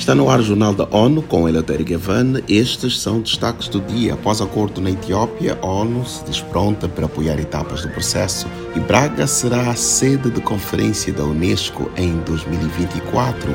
Está no ar o Jornal da ONU com Eleutério Gavan. Estes são destaques do dia. Após acordo na Etiópia, a ONU se diz pronta para apoiar etapas do processo e Braga será a sede de conferência da Unesco em 2024.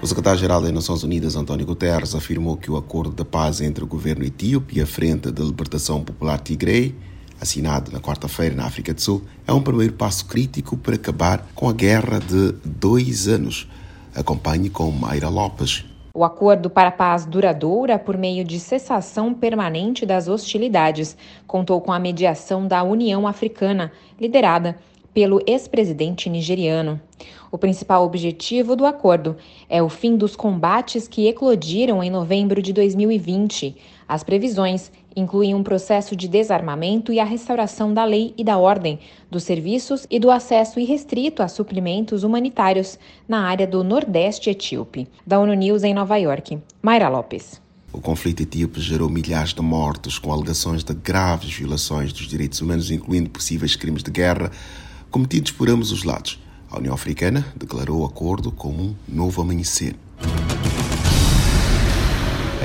O secretário-geral das Nações Unidas, António Guterres, afirmou que o acordo de paz entre o governo etíope e a Frente de Libertação Popular Tigray assinado na quarta-feira na África do Sul, é um primeiro passo crítico para acabar com a guerra de dois anos. Acompanhe com Mayra Lopes. O acordo para a paz duradoura por meio de cessação permanente das hostilidades contou com a mediação da União Africana, liderada pelo ex-presidente nigeriano. O principal objetivo do acordo é o fim dos combates que eclodiram em novembro de 2020. As previsões incluem um processo de desarmamento e a restauração da lei e da ordem, dos serviços e do acesso irrestrito a suprimentos humanitários na área do Nordeste etíope. Da ONU News em Nova York, Mayra Lopes. O conflito etíope gerou milhares de mortos, com alegações de graves violações dos direitos humanos, incluindo possíveis crimes de guerra cometidos por ambos os lados. A União Africana declarou o acordo como um novo amanhecer.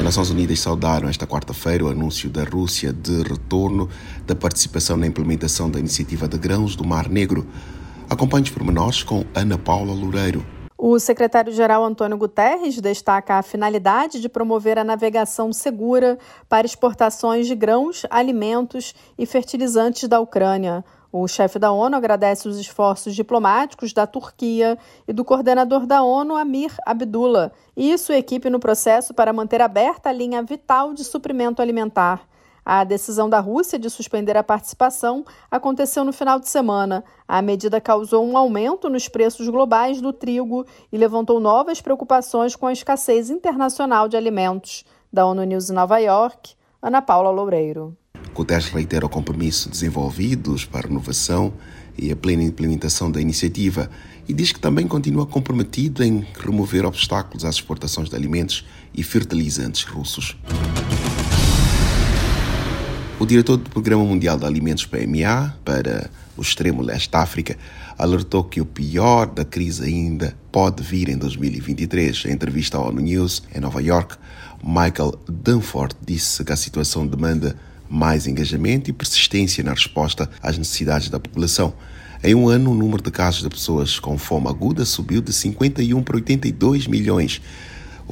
As Nações Unidas saudaram esta quarta-feira o anúncio da Rússia de retorno da participação na implementação da iniciativa de grãos do Mar Negro. Acompanhe os pormenores com Ana Paula Loureiro. O secretário-geral Antônio Guterres destaca a finalidade de promover a navegação segura para exportações de grãos, alimentos e fertilizantes da Ucrânia. O chefe da ONU agradece os esforços diplomáticos da Turquia e do coordenador da ONU, Amir Abdullah, e sua equipe no processo para manter aberta a linha vital de suprimento alimentar. A decisão da Rússia de suspender a participação aconteceu no final de semana. A medida causou um aumento nos preços globais do trigo e levantou novas preocupações com a escassez internacional de alimentos. Da ONU News em Nova York, Ana Paula Loureiro. Guterres reitera o compromisso desenvolvidos para a renovação e a plena implementação da iniciativa e diz que também continua comprometido em remover obstáculos às exportações de alimentos e fertilizantes russos. O diretor do Programa Mundial de Alimentos PMA para o extremo leste da África alertou que o pior da crise ainda pode vir em 2023. Em entrevista à ONU News em Nova York, Michael Dunford disse que a situação demanda mais engajamento e persistência na resposta às necessidades da população. Em um ano, o número de casos de pessoas com fome aguda subiu de 51 para 82 milhões.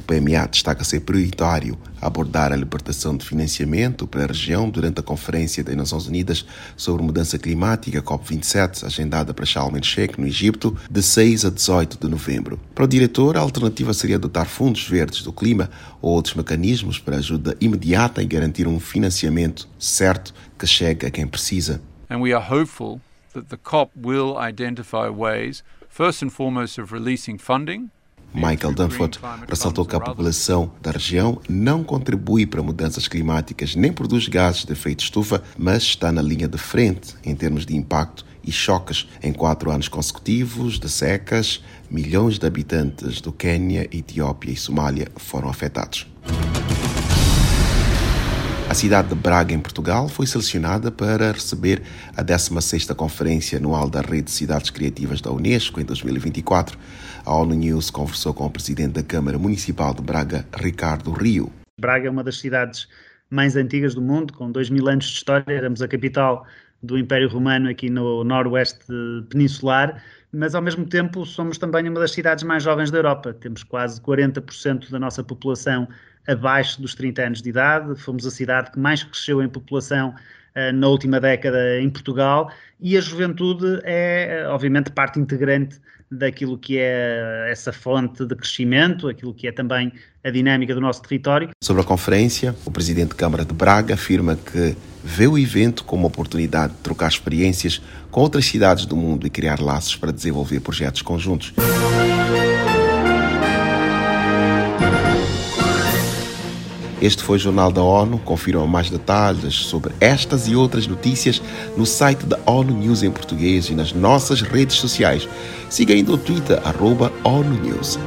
O PMA destaca ser prioritário abordar a libertação de financiamento para a região durante a Conferência das Nações Unidas sobre Mudança Climática, COP27, agendada para Sharm el-Sheikh, no Egito, de 6 a 18 de novembro. Para o diretor, a alternativa seria adotar fundos verdes do clima ou outros mecanismos para ajuda imediata e garantir um financiamento certo que chegue a quem precisa. And we are hopeful that the COP will identify ways, first and foremost, of releasing funding Michael Dunford ressaltou que a população da região não contribui para mudanças climáticas nem produz gases de efeito estufa, mas está na linha de frente em termos de impacto e choques. Em quatro anos consecutivos de secas, milhões de habitantes do Quênia, Etiópia e Somália foram afetados. A cidade de Braga, em Portugal, foi selecionada para receber a 16ª Conferência Anual da Rede de Cidades Criativas da Unesco em 2024. A ONU News conversou com o presidente da Câmara Municipal de Braga, Ricardo Rio. Braga é uma das cidades mais antigas do mundo, com dois mil anos de história. Éramos a capital do Império Romano aqui no noroeste peninsular, mas ao mesmo tempo somos também uma das cidades mais jovens da Europa. Temos quase 40% da nossa população abaixo dos 30 anos de idade. Fomos a cidade que mais cresceu em população uh, na última década em Portugal e a juventude é, obviamente, parte integrante daquilo que é essa fonte de crescimento, aquilo que é também a dinâmica do nosso território. Sobre a conferência, o presidente da Câmara de Braga afirma que vê o evento como oportunidade de trocar experiências com outras cidades do mundo e criar laços para desenvolver projetos conjuntos. Este foi o Jornal da ONU. Confiram mais detalhes sobre estas e outras notícias no site da ONU News em português e nas nossas redes sociais. Siga ainda o Twitter, arroba ONU News.